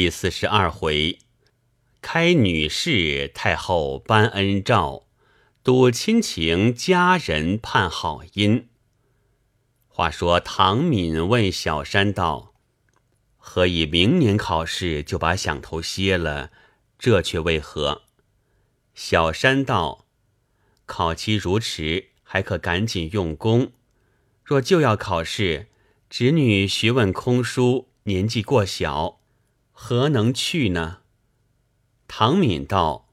第四十二回，开女士太后颁恩诏，睹亲情佳人盼好姻。话说唐敏问小山道：“何以明年考试就把响头歇了？这却为何？”小山道：“考期如迟，还可赶紧用功；若就要考试，侄女学问空疏，年纪过小。”何能去呢？唐敏道：“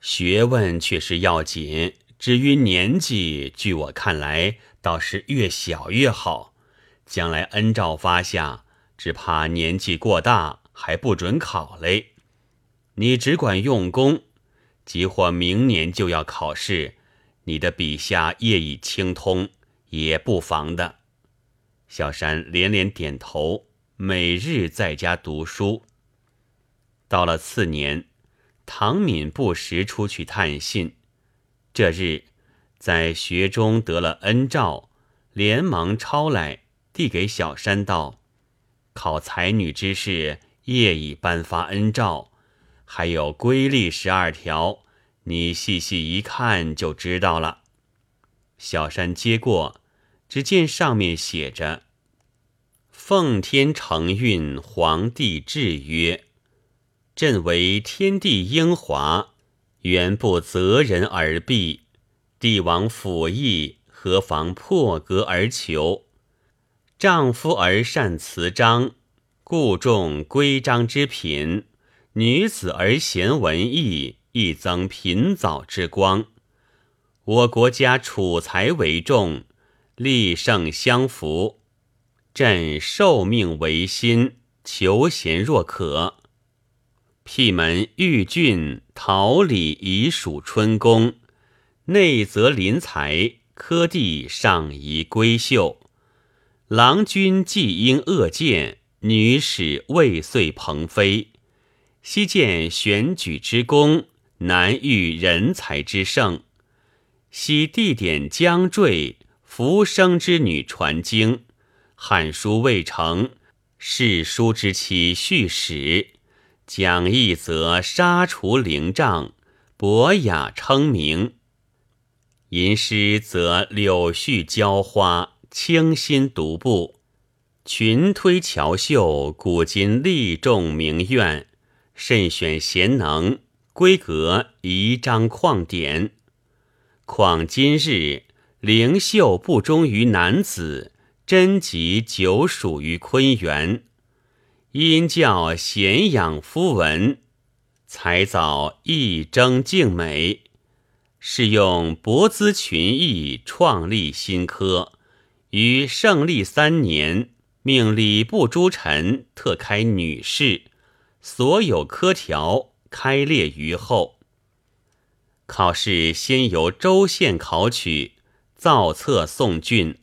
学问却是要紧，至于年纪，据我看来，倒是越小越好。将来恩诏发下，只怕年纪过大，还不准考嘞。你只管用功，即或明年就要考试，你的笔下业已清通，也不妨的。”小山连连点头。每日在家读书。到了次年，唐敏不时出去探信。这日，在学中得了恩诏，连忙抄来，递给小山道：“考才女之事，业已颁发恩诏，还有规例十二条，你细细一看就知道了。”小山接过，只见上面写着。奉天承运，皇帝制曰：“朕为天地英华，原不择人而避。帝王辅义，何妨破格而求？丈夫而善辞章，故重规章之品；女子而贤文艺，亦增品藻之光。我国家储才为重，立圣相扶。”朕受命为心，求贤若渴。辟门御郡，桃李已属春宫。内则临才，科第上宜闺秀。郎君既应恶见，女使未遂鹏飞。昔见选举之功，难遇人才之盛。昔地点将坠，浮生之女传经。汉书未成，世书之期续史，讲义则杀除灵障，博雅称名；吟诗则柳絮娇花，清新独步。群推乔秀，古今立众名苑，慎选贤能，规格仪章旷典。况今日灵秀不忠于男子。贞吉久属于坤元，因教贤养夫文，才早一争静美。是用博资群艺，创立新科。于胜利三年，命礼部诸臣特开女试，所有科条开列于后。考试先由州县考取，造册送郡。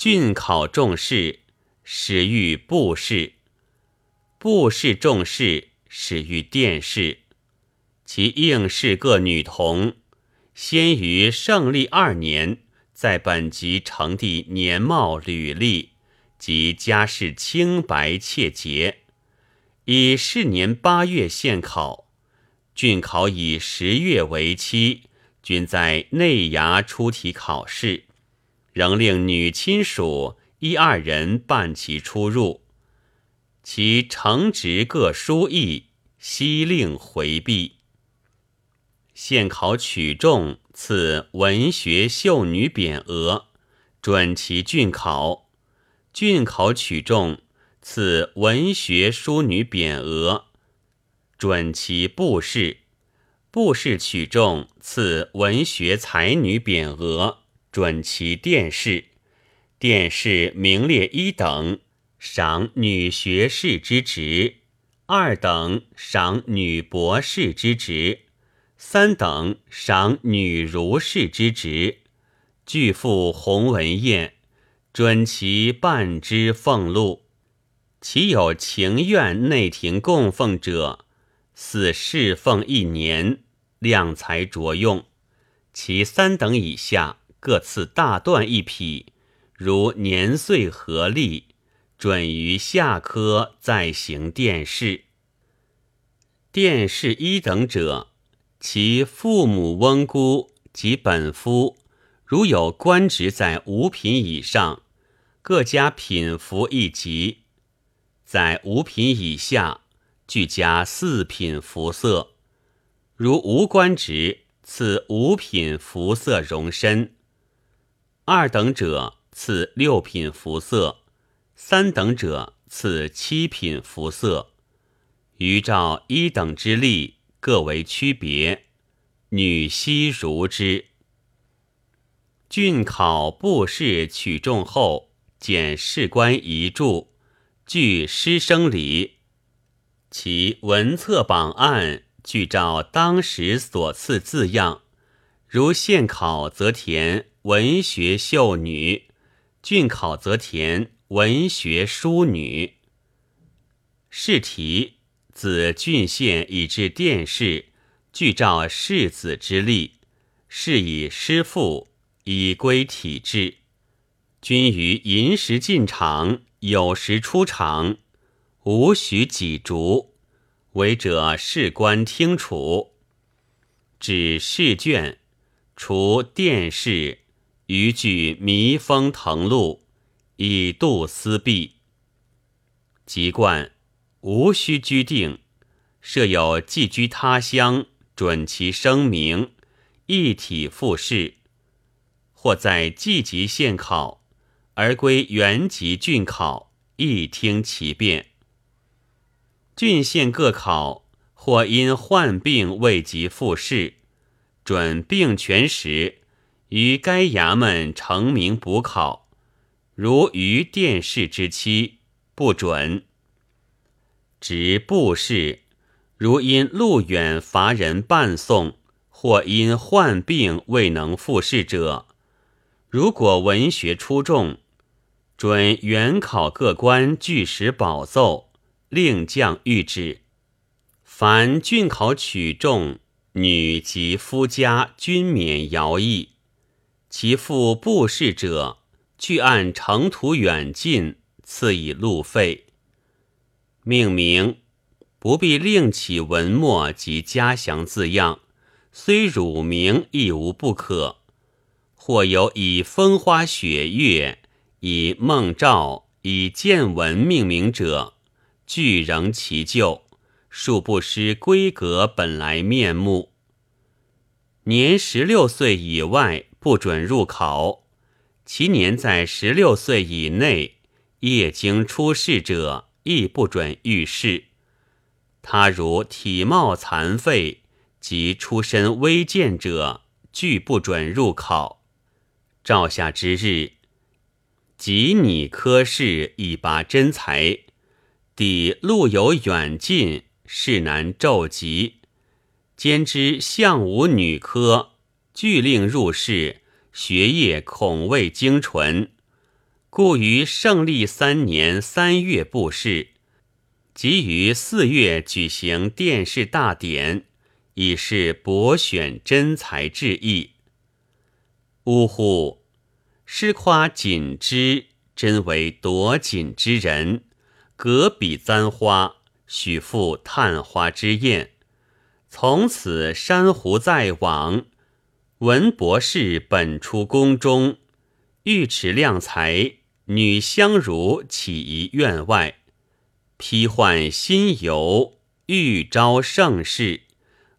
郡考重试，始于布试；布试重试，始于殿试。其应试各女童，先于胜利二年，在本级呈递年貌履历及家世清白切节，以是年八月献考。郡考以十月为期，均在内衙出题考试。仍令女亲属一二人伴其出入，其承职各书意，悉令回避。现考取中，赐文学秀女匾额，准其郡考；郡考取中，赐文学淑女匾额，准其布试；布试取中，赐文学才女匾额。准其殿试，殿试名列一等，赏女学士之职；二等赏女博士之职；三等赏女儒士之职。俱附鸿文宴，准其半之俸禄。其有情愿内廷供奉者，似侍奉一年，量才着用。其三等以下。各赐大缎一匹，如年岁合例，准于下科再行殿试。殿试一等者，其父母翁姑及本夫，如有官职在五品以上，各加品服一级；在五品以下，俱加四品服色。如无官职，赐五品服色容身。二等者赐六品服色，三等者赐七品服色。余照一等之例，各为区别。女悉如之。郡考布试取中后，检士官遗著，据师生礼。其文册榜案。据照当时所赐字样，如县考则填文学秀女，郡考则填文学淑女。试题自郡县以至殿试，俱照世子之例，是以师父以归体制。均于寅时进场，酉时出场，无许己逐。违者事官听处，指试卷，除殿试，余具密封誊录，以度思弊。籍贯无需居定，设有寄居他乡，准其声明，一体复试，或在季籍县考，而归原籍郡考，一听其变。郡县各考，或因患病未及复试，准病全时，于该衙门成名补考。如于殿试之期，不准。执部试，如因路远乏人伴送，或因患病未能复试者，如果文学出众，准原考各官据实保奏。令将谕旨：凡郡考取中，女及夫家均免徭役。其父布事者，俱按程途远近赐以路费。命名不必另起文墨及家祥字样，虽乳名亦无不可。或有以风花雪月、以梦兆、以见闻命名者。俱仍其旧，恕不失规格本来面目。年十六岁以外不准入考，其年在十六岁以内，业经出世者亦不准遇试。他如体貌残废及出身微贱者，俱不准入考。照下之日，即拟科试以拔真才。抵路有远近，事难骤急，兼之相武女科，俱令入仕，学业恐未精纯，故于胜利三年三月布试，即于四月举行殿试大典，以示博选真才志意。呜呼！诗夸锦之，真为夺锦之人。隔笔簪花，许赴探花之宴。从此珊瑚在往，文博士本出宫中，尉迟量才，女相如起于院外，批换新游，欲招盛世，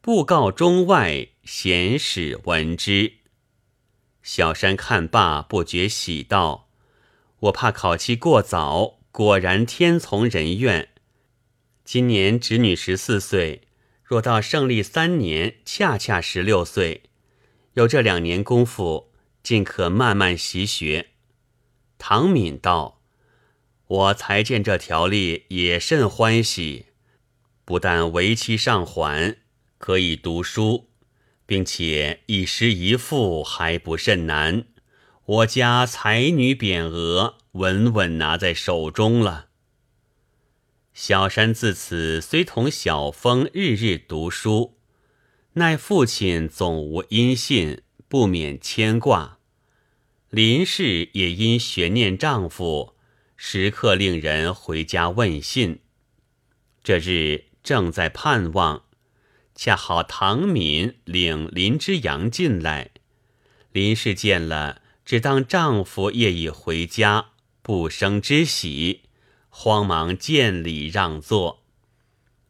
布告中外，贤使闻之。小山看罢，不觉喜道：“我怕考期过早。”果然天从人愿。今年侄女十四岁，若到胜利三年，恰恰十六岁，有这两年功夫，尽可慢慢习学。唐敏道：“我才见这条例，也甚欢喜。不但为期尚缓，可以读书，并且一诗一赋还不甚难。我家才女匾额。”稳稳拿在手中了。小山自此虽同小峰日日读书，奈父亲总无音信，不免牵挂。林氏也因悬念丈夫，时刻令人回家问信。这日正在盼望，恰好唐敏领林之阳进来。林氏见了，只当丈夫夜已回家，不生之喜，慌忙见礼让座。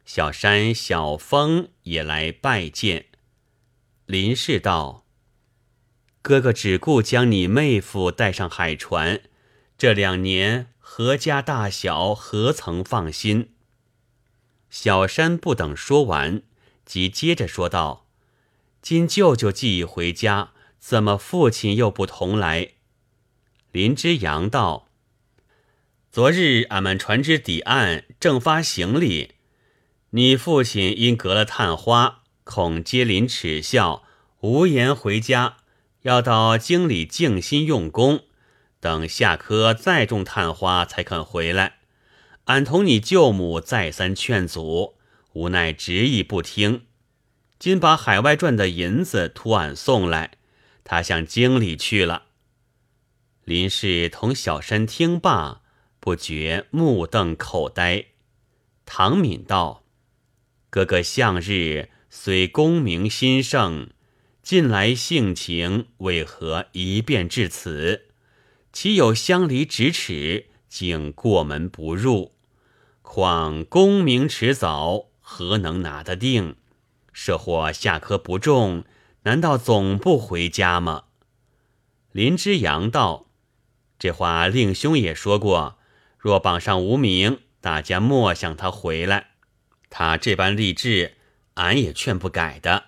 小山、小峰也来拜见。林氏道：“哥哥只顾将你妹夫带上海船，这两年何家大小何曾放心？”小山不等说完，即接着说道：“今舅舅既已回家，怎么父亲又不同来？”林之阳道：“昨日俺们船只抵岸，正发行李。”你父亲因隔了探花，恐接邻耻笑，无言回家，要到京里静心用功，等下科再种探花才肯回来。俺同你舅母再三劝阻，无奈执意不听。今把海外赚的银子托俺送来，他向京里去了。林氏同小山听罢，不觉目瞪口呆。唐敏道。哥哥向日虽功名兴盛，近来性情为何一变至此？岂有相离咫尺，竟过门不入？况功名迟早，何能拿得定？设或下科不中，难道总不回家吗？林之阳道：“这话令兄也说过，若榜上无名，大家莫想他回来。”他这般励志，俺也劝不改的。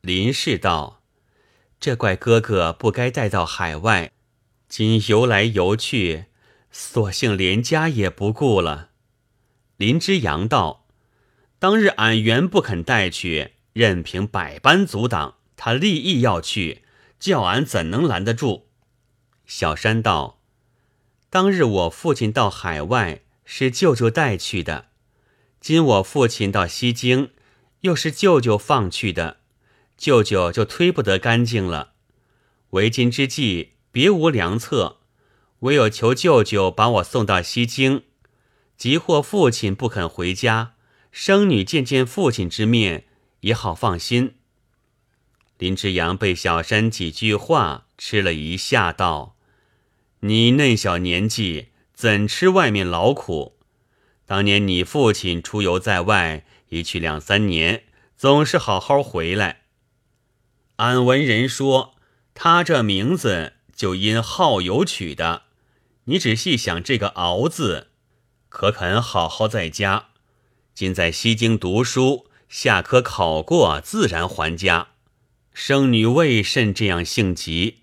林氏道：“这怪哥哥不该带到海外，今游来游去，索性连家也不顾了。”林之阳道：“当日俺原不肯带去，任凭百般阻挡，他立意要去，叫俺怎能拦得住？”小山道：“当日我父亲到海外，是舅舅带去的。”今我父亲到西京，又是舅舅放去的，舅舅就推不得干净了。为今之计，别无良策，唯有求舅舅把我送到西京。即或父亲不肯回家，生女见见父亲之面，也好放心。林之阳被小山几句话吃了一下，道：“你嫩小年纪，怎吃外面劳苦？”当年你父亲出游在外，一去两三年，总是好好回来。俺闻人说，他这名字就因好游取的。你只细想这个“敖”字，可肯好好在家？今在西京读书，下科考过，自然还家。生女为甚这样性急？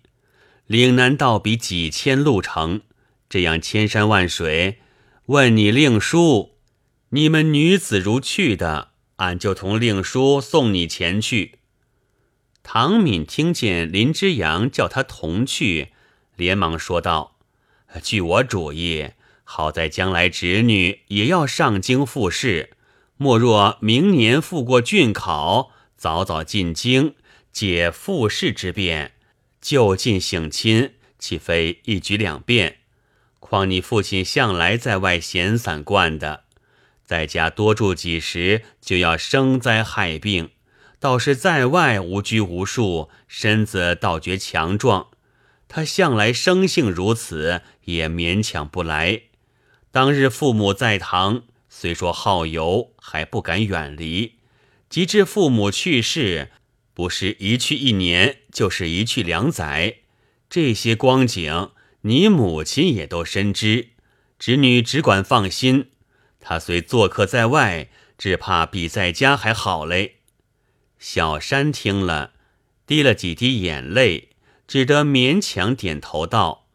岭南道比几千路程，这样千山万水。问你令叔，你们女子如去的，俺就同令叔送你前去。唐敏听见林之阳叫他同去，连忙说道：“据我主意，好在将来侄女也要上京复试，莫若明年复过郡考，早早进京，解复试之便，就近省亲，岂非一举两便？”况你父亲向来在外闲散惯的，在家多住几时就要生灾害病，倒是在外无拘无束，身子倒觉强壮。他向来生性如此，也勉强不来。当日父母在堂，虽说好游，还不敢远离。及至父母去世，不是一去一年，就是一去两载，这些光景。你母亲也都深知，侄女只管放心。她虽做客在外，只怕比在家还好嘞。小山听了，滴了几滴眼泪，只得勉强点头道：“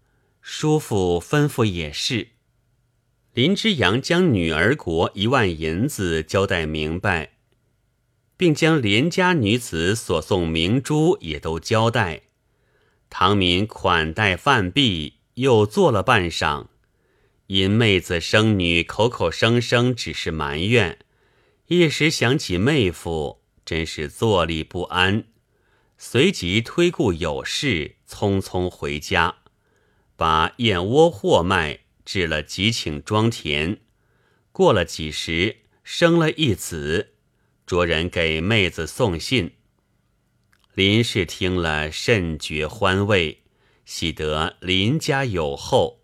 叔父吩咐也是。”林之阳将女儿国一万银子交代明白，并将连家女子所送明珠也都交代。唐敏款待饭毕。又坐了半晌，因妹子生女，口口声声只是埋怨。一时想起妹夫，真是坐立不安。随即推故有事，匆匆回家，把燕窝货卖，置了几顷庄田。过了几时，生了一子，着人给妹子送信。林氏听了甚觉欢慰，喜得林家有后。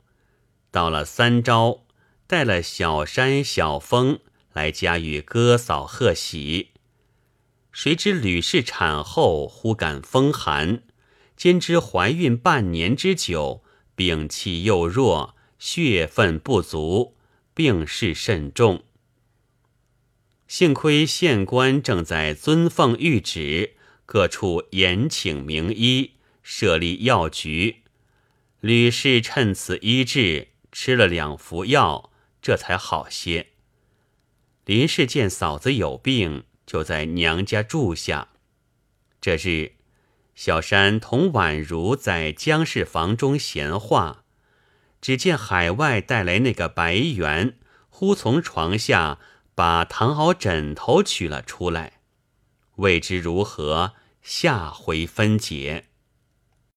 到了三朝，带了小山、小风来家与哥嫂贺喜。谁知吕氏产后忽感风寒，兼之怀孕半年之久，病气又弱，血分不足，病势甚重。幸亏县官正在遵奉谕旨。各处严请名医，设立药局。吕氏趁此医治，吃了两服药，这才好些。林氏见嫂子有病，就在娘家住下。这日，小山同宛如在江氏房中闲话，只见海外带来那个白猿，忽从床下把唐敖枕头取了出来。未知如何，下回分解。